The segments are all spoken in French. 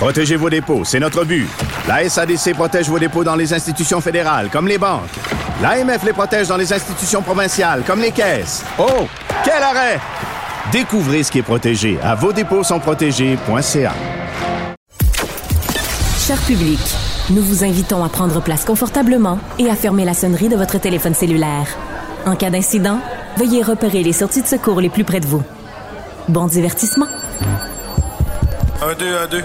Protégez vos dépôts, c'est notre but. La SADC protège vos dépôts dans les institutions fédérales, comme les banques. L'AMF les protège dans les institutions provinciales, comme les caisses. Oh, quel arrêt! Découvrez ce qui est protégé à vos dépôts sont protégés.ca. Cher public, nous vous invitons à prendre place confortablement et à fermer la sonnerie de votre téléphone cellulaire. En cas d'incident, veuillez repérer les sorties de secours les plus près de vous. Bon divertissement. Un, deux, un, deux.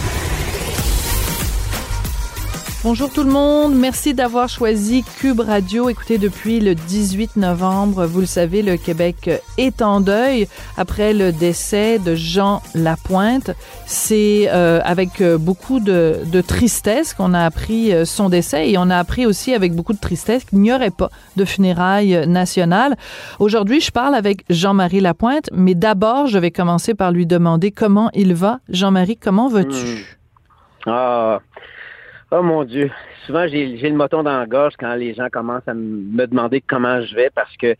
Bonjour tout le monde, merci d'avoir choisi Cube Radio. Écoutez, depuis le 18 novembre, vous le savez, le Québec est en deuil après le décès de Jean Lapointe. C'est euh, avec beaucoup de, de tristesse qu'on a appris euh, son décès et on a appris aussi avec beaucoup de tristesse qu'il n'y aurait pas de funérailles nationales. Aujourd'hui, je parle avec Jean-Marie Lapointe, mais d'abord, je vais commencer par lui demander comment il va. Jean-Marie, comment vas-tu? Ah, Oh mon Dieu. Souvent, j'ai le moton dans la gorge quand les gens commencent à me demander comment je vais parce que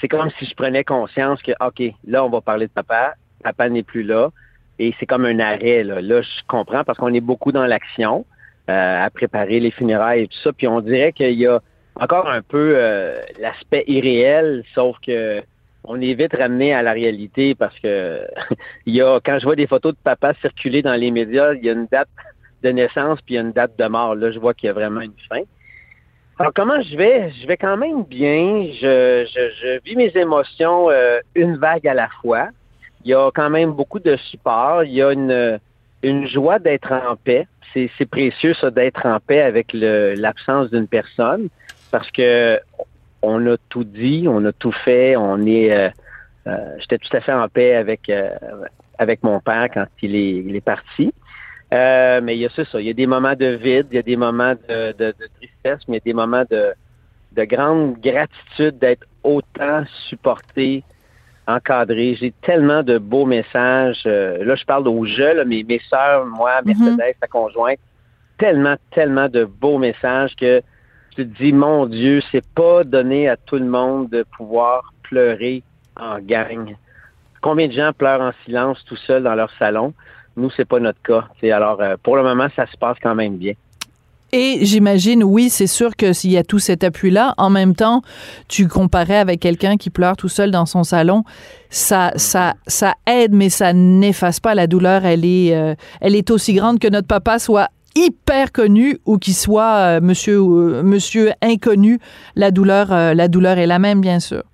c'est comme si je prenais conscience que, OK, là, on va parler de papa. Papa n'est plus là. Et c'est comme un arrêt. Là, là je comprends parce qu'on est beaucoup dans l'action euh, à préparer les funérailles et tout ça. Puis on dirait qu'il y a encore un peu euh, l'aspect irréel, sauf que on est vite ramené à la réalité parce que il y a quand je vois des photos de papa circuler dans les médias, il y a une date de naissance puis une date de mort. Là, je vois qu'il y a vraiment une fin. Alors, comment je vais? Je vais quand même bien. Je, je, vis mes émotions euh, une vague à la fois. Il y a quand même beaucoup de support. Il y a une, une joie d'être en paix. C'est précieux, ça, d'être en paix avec l'absence d'une personne parce que on a tout dit, on a tout fait, on est... Euh, euh, j'étais tout à fait en paix avec, avec mon père quand il est, il est parti. Euh, mais il y a ça, Il y a des moments de vide, il y a des moments de, de, de tristesse, mais il y a des moments de, de grande gratitude d'être autant supporté, encadré. J'ai tellement de beaux messages. Euh, là, je parle aux jeunes, mais mes sœurs, moi, mhm. Mercedes, sa conjointe, tellement, tellement de beaux messages que tu te dis, mon Dieu, c'est pas donné à tout le monde de pouvoir pleurer en gang. Combien de gens pleurent en silence tout seuls dans leur salon? Nous, c'est pas notre cas. alors, euh, pour le moment, ça se passe quand même bien. Et j'imagine, oui, c'est sûr que s'il y a tout cet appui-là, en même temps, tu comparais avec quelqu'un qui pleure tout seul dans son salon, ça, ça, ça aide, mais ça n'efface pas la douleur. Elle est, euh, elle est aussi grande que notre papa soit hyper connu ou qu'il soit euh, monsieur, monsieur inconnu. La douleur, la douleur est la même, bien sûr.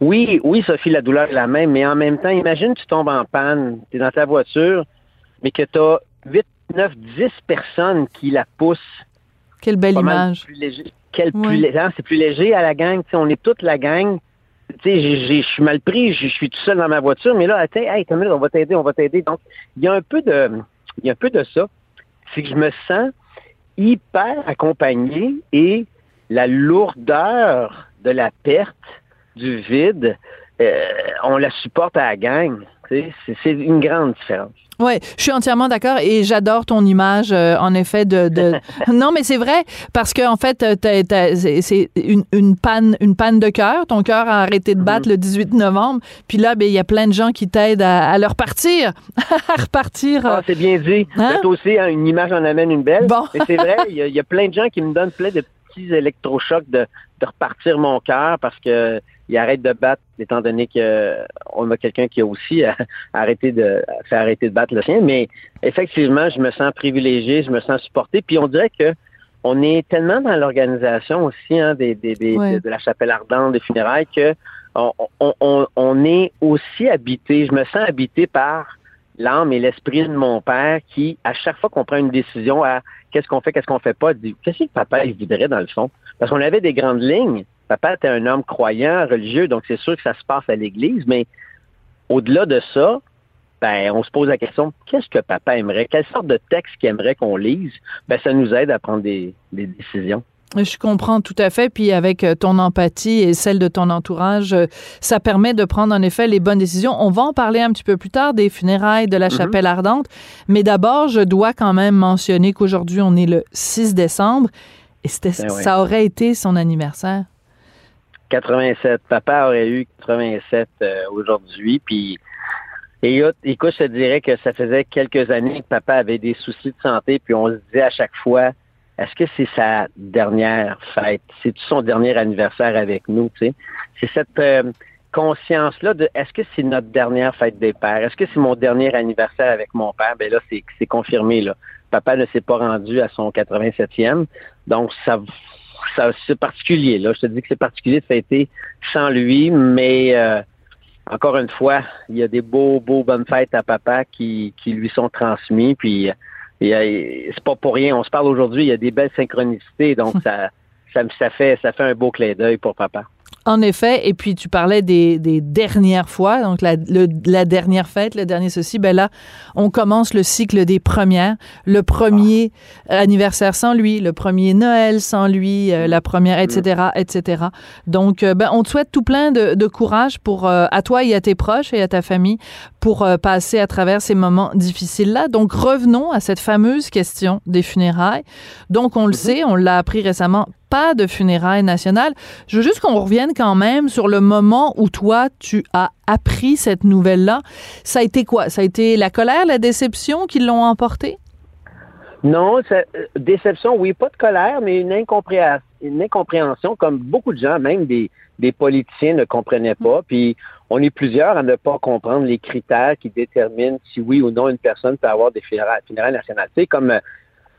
Oui, oui, Sophie, la douleur est la même, mais en même temps, imagine tu tombes en panne, tu es dans ta voiture, mais que tu as 8, 9, 10 personnes qui la poussent. Quelle belle image. Plus léger. Quel plus hein, c'est plus léger à la gang. on est toute la gang. Je suis mal pris, je suis tout seul dans ma voiture, mais là, attends, hey, on va t'aider, on va t'aider. Donc, il y a un peu de, il y a un peu de ça. C'est que je me sens hyper accompagné et la lourdeur de la perte du vide, euh, on la supporte à la gang. C'est une grande différence. Oui, je suis entièrement d'accord et j'adore ton image, euh, en effet, de... non, mais c'est vrai, parce qu'en en fait, c'est une, panne, une panne de cœur. Ton cœur a arrêté de battre mm-hmm. le 18 novembre. Puis là, ben, il y a plein de gens qui t'aident à, à, le repartir. à repartir. Ah, c'est bien dit. Hein? aussi, hein, une image en amène une belle. Bon. c'est vrai, il y, a plein de gens qui me donnent plein de petits électrochocs de, de repartir mon cœur parce que il arrête de battre, étant donné qu'on a quelqu'un qui a aussi arrêté de fait arrêter de battre le sien. Mais effectivement, je me sens privilégié, je me sens supporté. Puis on dirait que on est tellement dans l'organisation aussi hein, des, de, la chapelle ardente, des funérailles, que on, est aussi habité, je me sens habité par l'âme et l'esprit de mon père qui, à chaque fois qu'on prend une décision à qu'est-ce qu'on fait, qu'est-ce qu'on fait pas, dit qu'est-ce que papa il voudrait dans le fond? Parce qu'on avait des grandes lignes. Papa était un homme croyant, religieux, donc c'est sûr que ça se passe à l'église, mais au-delà de ça, ben, on se pose la question, qu'est-ce que papa aimerait? Quelle sorte de texte qu'il aimerait qu'on lise? Ben, ça nous aide à prendre des décisions. Je comprends tout à fait. Puis avec euh, ton empathie et celle de ton entourage, euh, ça permet de prendre en effet les bonnes décisions. On va en parler un petit peu plus tard des funérailles de la mhm. chapelle ardente. Mais d'abord, je dois quand même mentionner qu'aujourd'hui, on est le 6 décembre et ben ça aurait été son anniversaire. 87. Papa aurait eu 87 euh, aujourd'hui. Puis et écoute, je te dirais que ça faisait quelques années que papa avait des soucis de santé, puis on se disait à chaque fois, est-ce que c'est sa dernière fête? C'est son dernier anniversaire avec nous, tu sais? C'est cette euh, conscience-là de est-ce que c'est notre dernière fête des pères? Est-ce que c'est mon dernier anniversaire avec mon père? Ben là, c'est confirmé, là. Papa ne s'est pas rendu à son 87e. Donc, ça c'est particulier, là. Je te dis que c'est particulier de fêter sans lui, mais euh, encore une fois, il y a des beaux, beaux bonnes fêtes à papa qui, qui lui sont transmis, puis c'est pas pour rien. On se parle aujourd'hui, il y a des belles synchronicités, donc ça, ça, ça, fait, ça fait un beau clin d'œil pour papa. En effet, et puis tu parlais des, des dernières fois, donc la, la, dernière fête, le dernier ceci, ben là, on commence le cycle des premières. Le premier anniversaire sans lui, le premier Noël sans lui, euh, la première, etc., etc. Donc, euh, ben, on te souhaite tout plein de, de courage pour euh, à toi et à tes proches et à ta famille pour passer à travers ces moments difficiles-là. Donc, revenons à cette fameuse question des funérailles. Donc, on le mm-hmm. sait, on l'a appris récemment pas de funérailles nationales. Je veux juste qu'on revienne quand même sur le moment où toi, tu as appris cette nouvelle-là. Ça a été quoi? Ça a été la colère, la déception qui l'ont emporté? Non, euh, déception, oui, pas de colère, mais une incompréhension, une incompréhension comme beaucoup de gens, même des, des politiciens ne comprenaient pas. Puis on est plusieurs à ne pas comprendre les critères qui déterminent si oui ou non une personne peut avoir des funérailles, nationales. Tu sais, comme euh,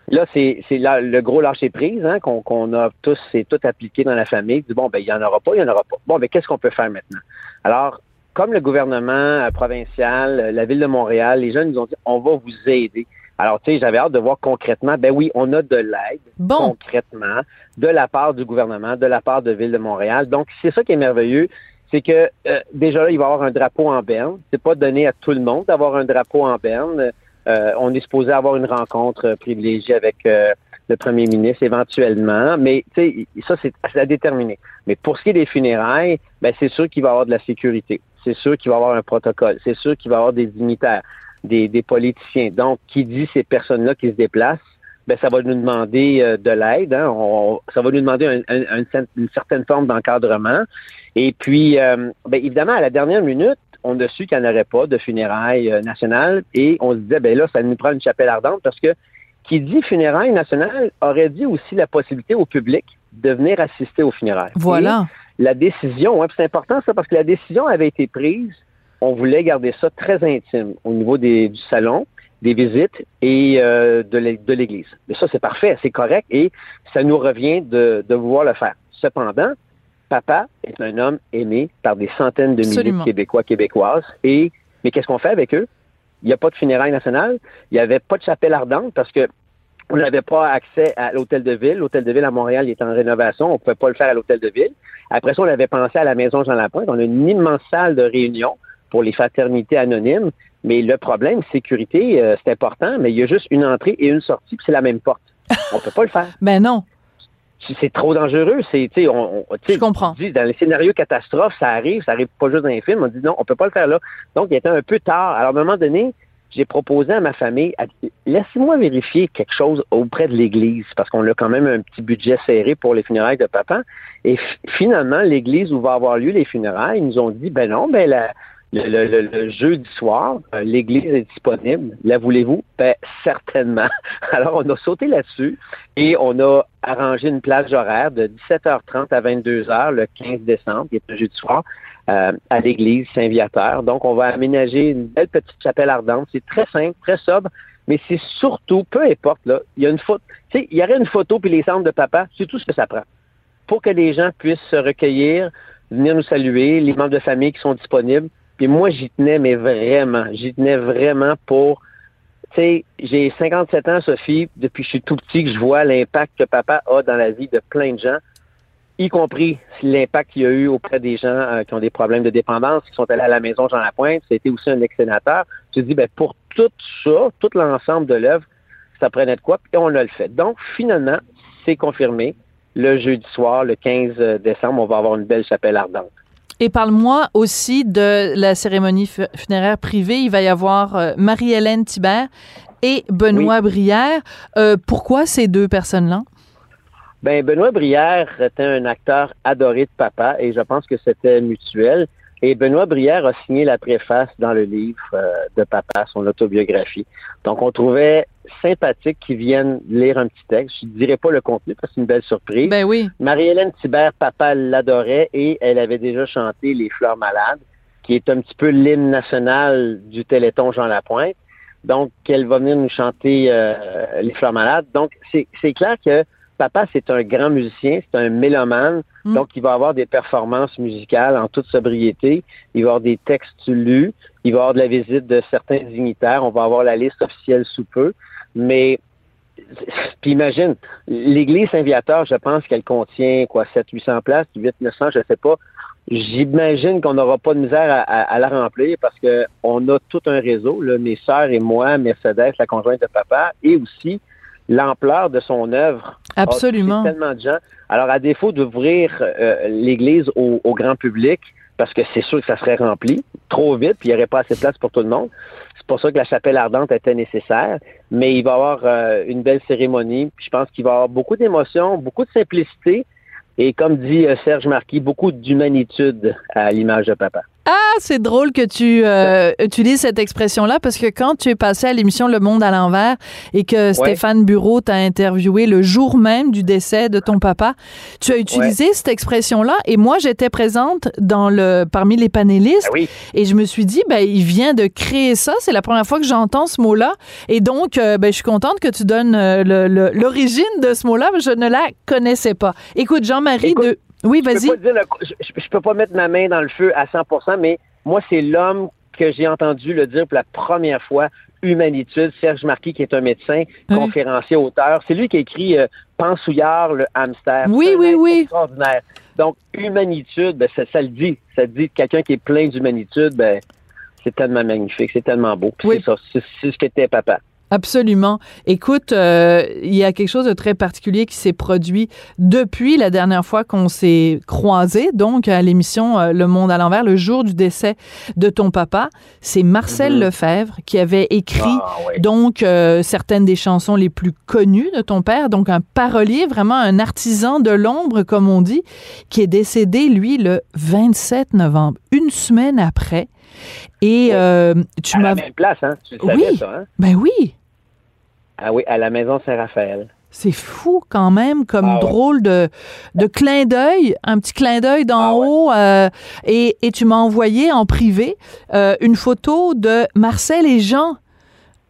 Là, c'est le gros lâcher prise hein, qu'on a tous, c'est tout appliqué dans la famille. Du bon, ben il y en aura pas, il y en aura pas. Bon, ben qu'est-ce qu'on peut faire maintenant? Alors, comme le gouvernement euh, provincial, euh, la ville de Montréal, les jeunes nous ont dit, on va vous aider. Alors, tu sais, j'avais hâte de voir concrètement, ben oui, on a de l'aide concrètement de la part du gouvernement, de la part de Ville de Montréal. Donc, c'est ça qui est merveilleux, c'est que euh, déjà là, il va y avoir un drapeau en berne. C'est pas donné à tout le monde d'avoir un drapeau en berne. Euh, on est supposé avoir une rencontre privilégiée avec euh, le premier ministre éventuellement, mais ça c'est à déterminer. Mais pour ce qui est des funérailles, ben c'est sûr qu'il va y avoir de la sécurité, c'est sûr qu'il va y avoir un protocole, c'est sûr qu'il va y avoir des dignitaires, des, politiciens. Donc, qui dit ces personnes-là qui se déplacent, ben ça va nous demander euh, de l'aide, hein. ça va nous demander une certaine forme d'encadrement. Et puis, ben, évidemment, à la dernière minute, on a su qu'il n'y en aurait pas de funérailles euh, nationales et on se disait, ben là, ça nous prend une chapelle ardente parce que qui dit funérailles nationales aurait dit aussi la possibilité au public de venir assister aux funérailles. Voilà. la décision, c'est important ça parce que la décision avait été prise, on voulait garder ça très intime au niveau des, du salon, des visites et euh, de l'Église. Mais ça, c'est parfait, c'est correct et ça nous revient de, de vouloir le faire. Cependant, papa est un homme aimé par des centaines de milliers de Québécois, Québécoises. Et, mais qu'est-ce qu'on fait avec eux? Il n'y a pas de funérailles nationales. Il n'y avait pas de chapelle ardente parce que on n'avait pas accès à l'hôtel de ville. L'hôtel de ville à Montréal est en rénovation. On ne pouvait pas le faire à l'hôtel de ville. Après ça, on avait pensé à la maison Jean Lapointe. On a une immense salle de réunion pour les fraternités anonymes. Mais le problème, sécurité, euh, c'est important, mais il y a juste une entrée et une sortie, puis c'est la même porte. On ne peut pas le faire. ben non c'est trop dangereux. C'est, on, on Je comprends. dans les scénarios catastrophes, ça arrive, ça arrive pas juste dans les films. On dit non, on peut pas le faire là. Donc, il était un peu tard. Alors, à un moment donné, j'ai proposé à ma famille, laissez-moi vérifier quelque chose auprès de l'Église, parce qu'on a quand même un petit budget serré pour les funérailles de papa. Et finalement, l'Église où va avoir lieu les funérailles, ils nous ont dit, ben non, ben la, le, jeudi soir, euh, l'église est disponible. La voulez-vous? Ben, certainement. Alors, on a sauté là-dessus et on a arrangé une plage horaire de 17h30 à 22h le 15 décembre, qui est un jeudi soir, euh, à l'église Saint-Viateur. Donc, on va aménager une belle petite chapelle ardente. C'est très simple, très sobre, mais c'est surtout, peu importe, là, il y a une photo, tu sais, il y aurait une photo puis les cendres de papa, c'est tout ce que ça prend. Pour que les gens puissent se recueillir, venir nous saluer, les membres de famille qui sont disponibles. Puis moi, j'y tenais, mais vraiment, j'y tenais vraiment pour tu sais, j'ai 57 ans, Sophie, depuis que je suis tout petit, que je vois l'impact que papa a dans la vie de plein de gens, y compris l'impact qu'il y a eu auprès des gens euh, qui ont des problèmes de dépendance, qui sont allés à la maison Jean Lapointe. C'était aussi un ex-sénateur. Je dis, ben, pour tout ça, tout l'ensemble de l'œuvre, ça prenait de quoi, puis on a le fait. Donc, finalement, c'est confirmé. Le jeudi soir, le 15 décembre, on va avoir une belle chapelle ardente. Et parle-moi aussi de la cérémonie funéraire privée. Il va y avoir euh, Marie-Hélène Thibert et Benoît Brière. Euh, pourquoi ces deux personnes-là? Ben, Benoît Brière était un acteur adoré de papa et je pense que c'était mutuel. Et Benoît Brière a signé la préface dans le livre euh, de papa, son autobiographie. Donc, on trouvait sympathique qu'ils viennent lire un petit texte. Je ne dirais pas le contenu parce que c'est une belle surprise. Ben oui. Marie-Hélène Thibert, papa l'adorait et elle avait déjà chanté Les Fleurs Malades, qui est un petit peu l'hymne national du Téléthon Jean Lapointe. Donc, elle va venir nous chanter euh, Les Fleurs Malades. Donc, c'est clair que papa, c'est un grand musicien, c'est un mélomane, mm. donc il va avoir des performances musicales en toute sobriété, il va avoir des textes lus, il va avoir de la visite de certains dignitaires, on va avoir la liste officielle sous peu, mais puis imagine, l'église Saint-Viateur, je pense qu'elle contient quoi, 700-800 places, 800-900, je sais pas. J'imagine qu'on n'aura pas de misère à, la remplir parce que on a tout un réseau, là, mes sœurs et moi, Mercedes, la conjointe de papa, et aussi l'ampleur de son œuvre. Absolument. tellement de gens. Alors, à défaut d'ouvrir euh, l'Église au, grand public, parce que c'est sûr que ça serait rempli trop vite, puis il n'y aurait pas assez de place pour tout le monde. C'est pour ça que la chapelle ardente était nécessaire. Mais il va y avoir euh, une belle cérémonie. Puis je pense qu'il va y avoir beaucoup d'émotions, beaucoup de simplicité. Et comme dit euh, Serge Marquis, beaucoup d'humanitude à l'image de papa. Ah, c'est drôle que tu euh, utilises cette expression-là parce que quand tu es passé à l'émission Le Monde à l'envers et que Stéphane Bureau t'a interviewé le jour même du décès de ton papa, tu as utilisé cette expression-là et moi j'étais présente dans le parmi les panélistes ah et je me suis dit ben il vient de créer ça, c'est la première fois que j'entends ce mot-là et donc euh, ben je suis contente que tu donnes euh, l'origine de ce mot-là, je ne la connaissais pas. Écoute Jean-Marie de oui, vas-y. Je, je, peux pas mettre ma main dans le feu à 100 mais moi, c'est l'homme que j'ai entendu le dire pour la première fois, Humanitude, Serge Marquis, qui est un médecin, conférencier, auteur. C'est lui qui a écrit euh, Pansouillard, le hamster. Oui, oui, oui. Extraordinaire. Donc, Humanitude, ben, ça, le dit. Ça dit quelqu'un qui est plein d'humanitude, ben, c'est tellement magnifique, c'est tellement beau. C'est ça, c'est ce qu'était papa. Absolument. Écoute, euh, il y a quelque chose de très particulier qui s'est produit depuis la dernière fois qu'on s'est croisés, donc à l'émission euh, Le Monde à l'envers, le jour du décès de ton papa. C'est Marcel mhm. Lefebvre qui avait écrit ah, donc euh, certaines des chansons les plus connues de ton père, donc un parolier, vraiment un artisan de l'ombre, comme on dit, qui est décédé, lui, le 27 novembre, une semaine après. Et tu m'as. place, hein? Tu le savais, ça, hein? Ben oui. Ah oui, à la maison Saint-Raphaël. C'est fou quand même comme ah drôle de, de clin d'œil, un petit clin d'œil d'en ah haut. Euh, et, et, tu m'as envoyé en privé euh, une photo de Marcel et Jean.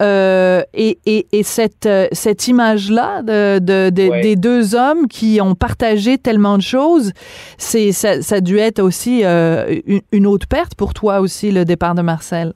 Euh, et, et, et, cette, cette image-là de, de, des deux hommes qui ont partagé tellement de choses, c'est ça, ça a dû être aussi une, une autre perte pour toi aussi, le départ de Marcel.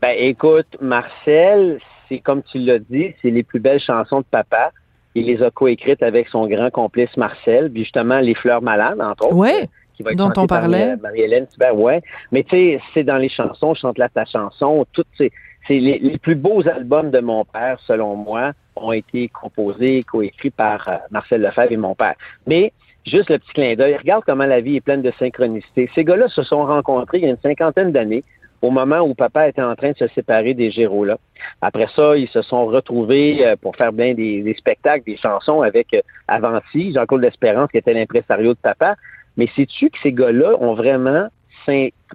Ben écoute, Marcel, c'est comme tu l'as dit, c'est les plus belles chansons de papa. Il les a coécrites avec son grand complice Marcel, puis justement Les Fleurs Malades, entre autres. Oui, euh, dont on parlait. Marie-Hélène ouais. Mais tu sais, c'est dans les chansons, chante là ta chanson, toutes ces, c'est les, plus beaux albums de mon père, selon moi, ont été composés, coécrits par euh, Marcel Lefebvre et mon père. Mais juste le petit clin d'œil, regarde comment la vie est pleine de synchronicité. Ces gars-là se sont rencontrés il y a une cinquantaine d'années au moment où papa était en train de se séparer des Géros-là. Après ça, ils se sont retrouvés euh, pour faire bien des, spectacles, des chansons avec euh, Avanti, Jean-Claude L'Espérance, qui était l'impresario de papa. Mais sais-tu que ces gars-là ont vraiment,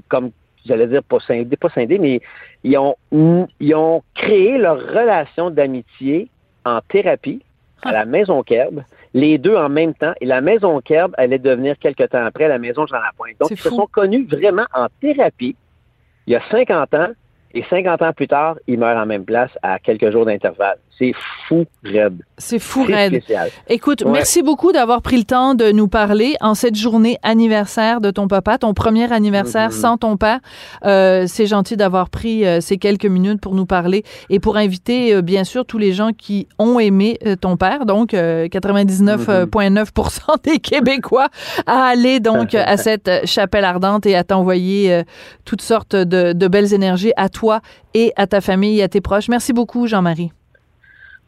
comme j'allais dire, pas scindé, pas scindé, mais ils ont, ils ont créé leur relation d'amitié en thérapie à la Maison Kerb, les deux en même temps, et la Maison Kerb allait devenir quelque temps après la Maison Jean Lapointe. Donc, ils se sont connus vraiment en thérapie il y a 50 ans, Et 50 ans plus tard, il meurt en même place à quelques jours d'intervalle. C'est fou, raide. C'est fou, raide. Écoute, merci beaucoup d'avoir pris le temps de nous parler en cette journée anniversaire de ton papa, ton premier anniversaire mm-hmm. sans ton père. Euh, c'est gentil d'avoir pris euh, ces quelques minutes pour nous parler et pour inviter, euh, bien sûr, tous les gens qui ont aimé ton père, donc 99,9 mm-hmm. des Québécois, à aller donc à cette chapelle ardente et à t'envoyer toutes sortes de, de belles énergies à toi et à ta famille et à tes proches. Merci beaucoup, Jean-Marie.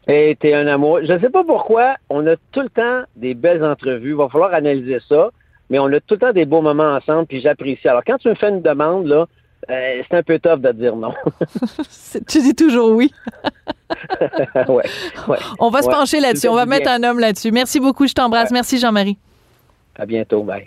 Et t'es un amour. Je ne sais pas pourquoi, on a tout le temps des belles entrevues. Il va falloir analyser ça, mais on a tout le temps des beaux moments ensemble, puis j'apprécie. Alors, quand tu me fais une demande, là, euh, c'est un peu tough de dire non. tu dis toujours oui. ouais, ouais, On va se pencher là-dessus. On va mettre un homme là-dessus. Merci beaucoup. Je t'embrasse. Merci, Jean-Marie. À bientôt. Bye.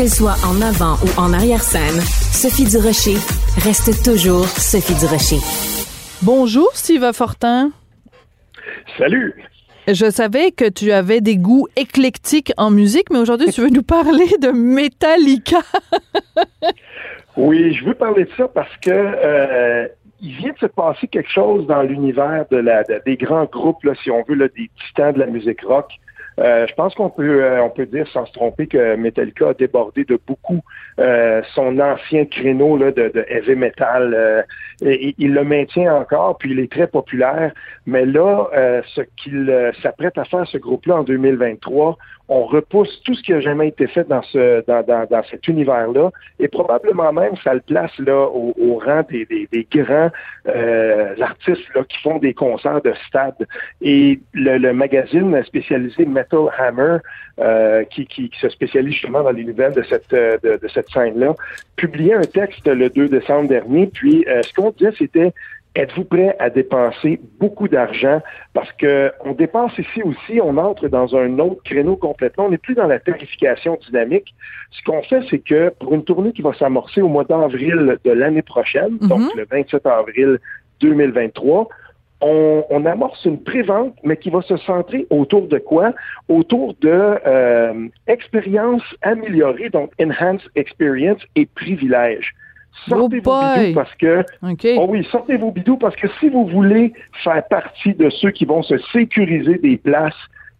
Qu'elle soit en avant ou en arrière-scène, Sophie Durocher reste toujours Sophie Durocher. Bonjour, Steve Fortin. Salut. Je savais que tu avais des goûts éclectiques en musique, mais aujourd'hui, tu veux nous parler de Metallica. oui, je veux parler de ça parce que euh, il vient de se passer quelque chose dans l'univers de la, des grands groupes, là, si on veut, là, des titans de la musique rock. Euh, je pense qu'on peut euh, on peut dire sans se tromper que Metallica a débordé de beaucoup euh, son ancien créneau là, de, de heavy metal. Et, il le maintient encore, puis il est très populaire. Mais là, ce qu'il s'apprête à faire ce groupe-là en 2023, on repousse tout ce qui a jamais été fait dans ce dans, dans, cet univers-là et probablement même ça le place là au, rang des, des, des grands euh, artistes là, qui font des concerts de stade. Et le, magazine spécialisé Metal Hammer, euh, qui, qui, qui, se spécialise justement dans les nouvelles de cette de, de cette scène-là, publiait un texte le 2 décembre dernier. Puis euh, ce qu'on disait, c'était Êtes-vous prêt à dépenser beaucoup d'argent? Parce que on dépense ici aussi, on entre dans un autre créneau complètement. On n'est plus dans la tarification dynamique. Ce qu'on fait, c'est que pour une tournée qui va s'amorcer au mois d'avril de l'année prochaine, mhm. donc le 27 avril 2023, on, on, amorce une prévente, mais qui va se centrer autour de quoi? Autour de euh, expérience améliorée, donc enhanced experience et privilèges. Sortez vos bidous parce que oh oui, sortez vos bidous parce que si vous voulez faire partie de ceux qui vont se sécuriser des places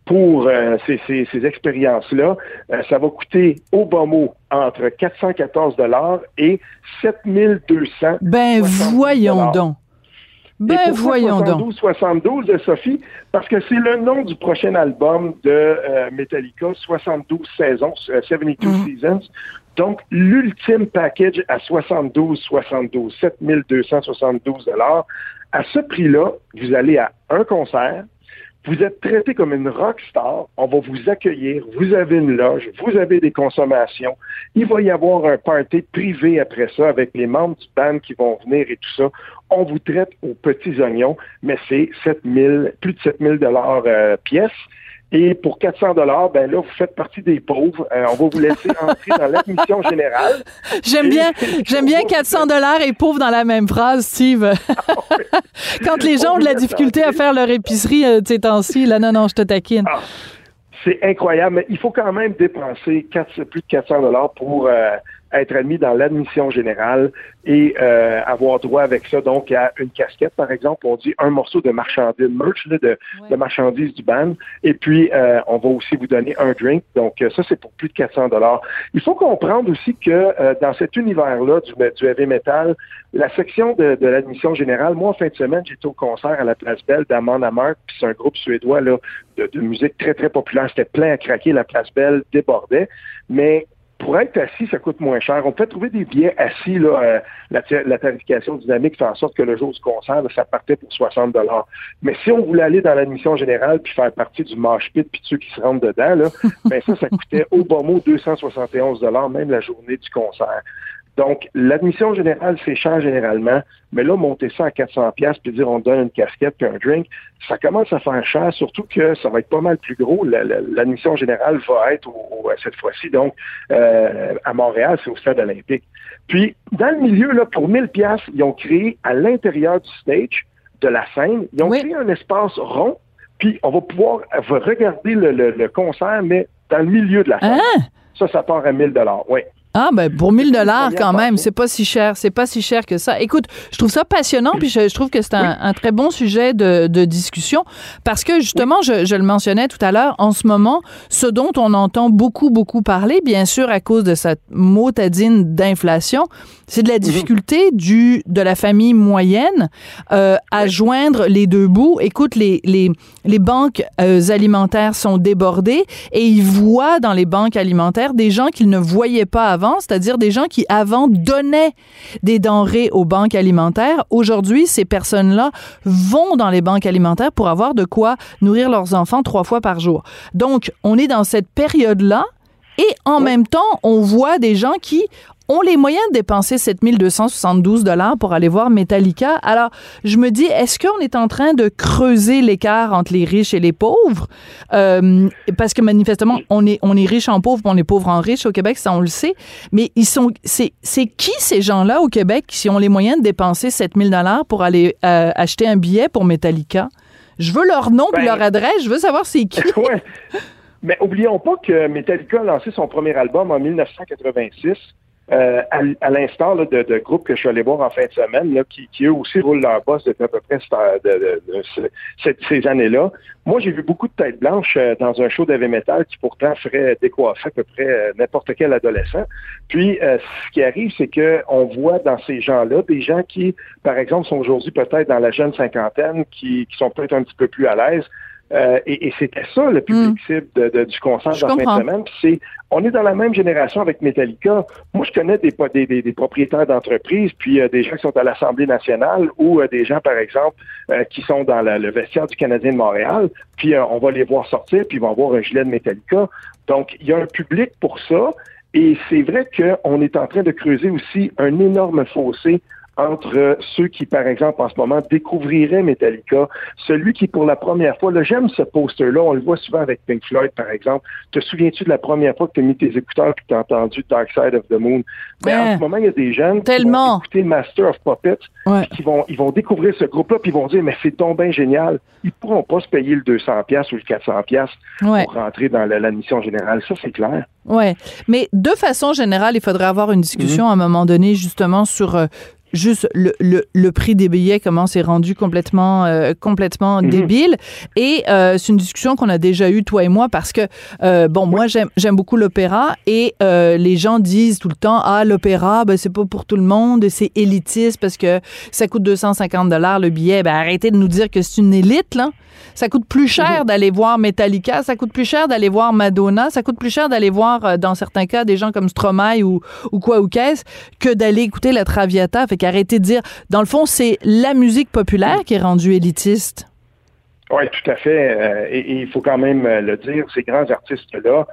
pour euh, ces, ces, ces expériences-là, euh, ça va coûter au bas mot entre 414 dollars et 7200. Ben voyons donc. Ben voyons 72, donc. 72 de Sophie, parce que c'est le nom du prochain album de euh, Metallica, 72 saisons, 72 mm. Seasons. Donc, l'ultime package à 72, 72, 7272 dollars. À ce prix-là, vous allez à un concert, vous êtes traité comme une rock star, on va vous accueillir, vous avez une loge, vous avez des consommations, il va y avoir un party privé après ça avec les membres du band qui vont venir et tout ça. On vous traite aux petits oignons, mais c'est 7000, plus de 7000 dollars euh, pièce. Et pour 400 dollars, ben là, vous faites partie des pauvres. Euh, on va vous laisser entrer dans l'admission générale. J'aime bien, j'aime bien 400 dollars et pauvres dans la même phrase, Steve. Quand les gens ont de la difficulté à faire leur épicerie euh, ces temps-ci, là, non, non, je te taquine. Ah, c'est incroyable, mais il faut quand même dépenser 4, plus de 400 dollars pour euh, être admis dans l'admission générale et euh, avoir droit avec ça donc à une casquette, par exemple, on dit un morceau de marchandise, merch de, de marchandises du band, et puis euh, on va aussi vous donner un drink. Donc ça, c'est pour plus de 400 dollars. Il faut comprendre aussi que dans cet univers-là du, du heavy metal, la section de, de l'admission générale, moi, en fin de semaine, j'étais au concert à la Place Belle d'Amon Amarth, puis c'est un groupe suédois là, de, de musique très, très populaire. C'était plein à craquer, la Place Belle débordait. Mais pour être assis, ça coûte moins cher. On peut trouver des billets assis, là, euh, la, tarification dynamique fait en sorte que le jour du concert, ça partait pour 60 dollars. Mais si on voulait aller dans l'admission générale puis faire partie du marsh pit puis ceux qui se rentrent dedans, là, ben ça, ça coûtait au bon mot 271 dollars, même la journée du concert. Donc, l'admission générale, c'est cher généralement, mais là, monter ça à 400 pièces puis dire on donne une casquette puis un drink, ça commence à faire cher, surtout que ça va être pas mal plus gros. L'admission générale va être cette fois-ci, donc, euh, à Montréal, c'est au stade olympique. Puis, dans le milieu, là, pour 1000 pièces, ils ont créé à l'intérieur du stage, de la scène, ils ont créé un espace rond, puis on va pouvoir regarder le, concert, mais dans le milieu de la scène. Hein? Ça, ça part à 1000 dollars. Oui. Ah ben pour 1000 dollars quand même, c'est pas si cher, c'est pas si cher que ça. Écoute, je trouve ça passionnant puis je, trouve que c'est un, très bon sujet de, discussion. Parce que justement, je, le mentionnais tout à l'heure, en ce moment, ce dont on entend beaucoup beaucoup parler, bien sûr à cause de cette motadine d'inflation, c'est de la mhm. difficulté du de la famille moyenne euh, à joindre les deux bouts. Écoute, les les les banques euh, alimentaires sont débordées et ils voient dans les banques alimentaires des gens qu'ils ne voyaient pas avant c'est-à-dire des gens qui avant donnaient des denrées aux banques alimentaires. Aujourd'hui, ces personnes-là vont dans les banques alimentaires pour avoir de quoi nourrir leurs enfants trois fois par jour. Donc, on est dans cette période-là et en même temps, on voit des gens qui ont les moyens de dépenser 7272 dollars pour aller voir Metallica. Alors, je me dis, est-ce qu'on est en train de creuser l'écart entre les riches et les pauvres? Euh, parce que manifestement, on est, on est riche en pauvre, on est pauvre en riche au Québec, ça on le sait. Mais ils sont, c'est, c'est qui ces gens-là au Québec qui ont les moyens de dépenser 7000 dollars pour aller euh, acheter un billet pour Metallica? Je veux leur nom et ben, leur adresse, je veux savoir c'est qui. Mais oublions pas que Metallica a lancé son premier album en 1986 euh, à, l'instar de, de, groupes que je suis allé voir en fin de semaine, là, qui, qui, eux aussi roulent leur boss depuis à peu près de, ces années-là. Moi, j'ai vu beaucoup de têtes blanches euh, dans un show d'heavy metal qui pourtant ferait décoiffer à peu près euh, n'importe quel adolescent. Puis, ce qui arrive, c'est que on voit dans ces gens-là des gens qui, par exemple, sont aujourd'hui peut-être dans la jeune cinquantaine, qui, qui sont peut-être un petit peu plus à l'aise, euh, et, et c'était ça le public hmm. cible de, de, du concert fin de semaine. C'est, on est dans la même génération avec Metallica. Moi, je connais des, des, des, propriétaires d'entreprises, puis euh, des gens qui sont à l'Assemblée nationale ou euh, des gens, par exemple, qui sont dans le vestiaire du Canadien de Montréal. Puis on va les voir sortir, puis ils vont avoir un gilet de Metallica. Donc, il y a un public pour ça. Et c'est vrai qu'on est en train de creuser aussi un énorme fossé entre ceux qui, par exemple, en ce moment, découvriraient Metallica, celui qui, pour la première fois, là, j'aime ce poster-là, on le voit souvent avec Pink Floyd, par exemple. Te souviens-tu de la première fois que tu as mis tes écouteurs et que tu as entendu Dark Side of the Moon? Mais ben, en ce moment, il y a des jeunes qui vont écouter Master of Puppets, qui vont, ils vont découvrir ce groupe-là, puis ils vont dire, mais c'est donc bien génial. Ils pourront pas se payer le 200$ ou le 400$ pour rentrer dans la, mission générale. Ça, c'est clair. Oui, mais de façon générale, il faudrait avoir une discussion mm-hmm. à un moment donné justement sur euh, juste le, le, le, prix des billets, comment c'est rendu complètement, euh, complètement mhm. débile. Et euh, c'est une discussion qu'on a déjà eue, toi et moi, parce que, euh, bon, moi, j'aime beaucoup l'opéra et euh, les gens disent tout le temps, ah, l'opéra, ben, c'est pas pour tout le monde, c'est élitiste parce que ça coûte 250 dollars le billet. Ben, arrêtez de nous dire que c'est une élite, là. Ça coûte plus cher mhm. d'aller voir Metallica, ça coûte plus cher d'aller voir Madonna, ça coûte plus cher d'aller voir, euh, dans certains cas, des gens comme Stromae ou, ou quoi ou qu'est-ce, que d'aller écouter la Traviata. Fait qu'arrêtez de dire, dans le fond, c'est la musique populaire qui est rendue élitiste. Oui, tout à fait. Euh, et, il faut quand même euh, le dire, ces grands artistes-là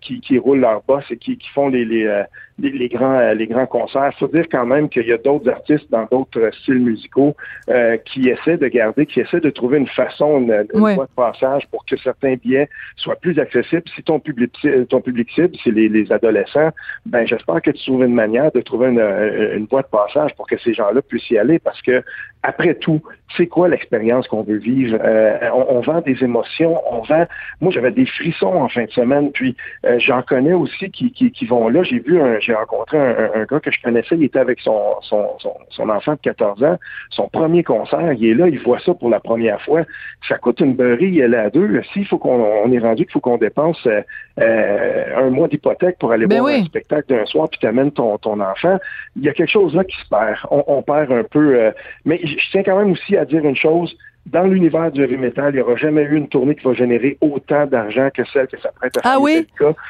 qui, qui, roulent leur boss et qui, qui font les, les, les, grands euh, les grands concerts. Il faut dire quand même qu'il y a d'autres artistes dans d'autres styles musicaux euh, qui essaient de garder, qui essaient de trouver une façon, une, voie de passage pour que certains billets soient plus accessibles. Si ton public ton public cible, c'est les, les, adolescents, ben j'espère que tu trouves une manière de trouver une, une voie de passage pour que ces gens-là puissent y aller parce que après tout, c'est quoi l'expérience qu'on veut vivre? Euh, on, on, vend des émotions, on vend. Moi, j'avais des frissons en fin de semaine, puis euh, j'en connais aussi qui, qui, vont là. J'ai vu, j'ai rencontré un, gars que je connaissais, il était avec son, son, son, enfant de 14 ans, son premier concert, il est là, il voit ça pour la première fois. Ça coûte une beurrée, il est là à deux. S'il faut qu'on on est rendu qu'il faut qu'on dépense euh, un mois d'hypothèque pour aller ben voir un spectacle d'un soir, puis t'amènes ton, ton enfant, il y a quelque chose là qui se perd. On, perd un peu. mais je tiens quand même aussi à dire une chose dans l'univers du heavy metal, il n'y aura jamais eu une tournée qui va générer autant d'argent que celle que ça prête à faire. Ah oui?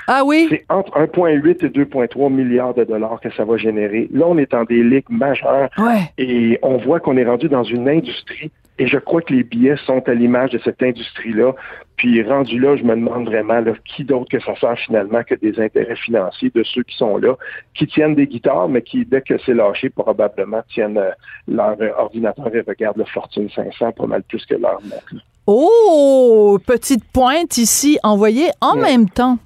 Ah oui? C'est entre 1,8 et 2,3 milliards de dollars que ça va générer. Là, on est en des ligues majeures. Et on voit qu'on est rendu dans une industrie et je crois que les billets sont à l'image de cette industrie-là. Puis rendu là, je me demande vraiment qui d'autre que ça sert finalement que des intérêts financiers de ceux qui sont là, qui tiennent des guitares, mais qui, dès que c'est lâché, probablement tiennent euh, leur euh, ordinateur et regardent le Fortune 500 pas mal plus que leur montre. Oh, petite pointe ici envoyée en même temps.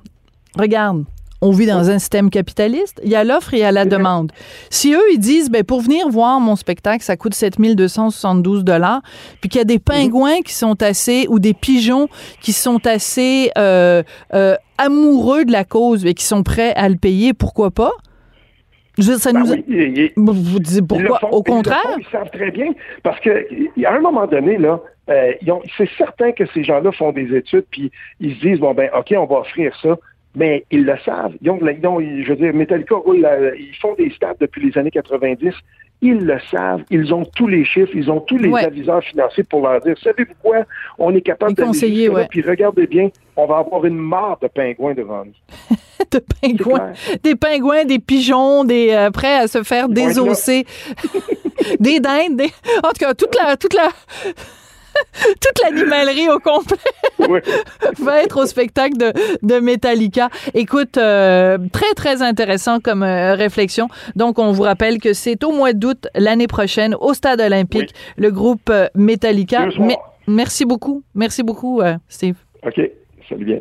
Regarde, on vit dans un système capitaliste, il y a l'offre et il y a la demande. Si eux, ils disent, ben, pour venir voir mon spectacle, ça coûte 7272 dollars, puis qu'il y a des pingouins qui sont assez, ou des pigeons qui sont assez euh, euh, amoureux de la cause et qui sont prêts à le payer, pourquoi pas? Je, ça ben nous vous dites pourquoi? Au contraire? Ils, savent très bien. Parce que, à un moment donné, là, euh, c'est certain que ces gens-là font des études, puis ils se disent, bon, ben, OK, on va offrir ça mais ils le savent. Ils ont, je veux dire, Metallica ils font des stats depuis les années 90. Ils le savent, ils ont tous les chiffres, ils ont tous les aviseurs financiers pour leur dire, savez-vous quoi, on est capable de conseiller, ouais. puis regardez bien, on va avoir une mare de pingouins devant nous. de pingouins, des pingouins, des pigeons, des euh, prêts à se faire désosser, des dindes, en tout cas toute la toute la toute l'animalerie au complet va être au spectacle de, de Metallica. Écoute, euh, très, très intéressant comme euh, réflexion. Donc, on vous rappelle que c'est au mois d'août l'année prochaine au Stade olympique, le groupe euh, Metallica. merci beaucoup. Merci beaucoup, Steve. OK. Salut bien.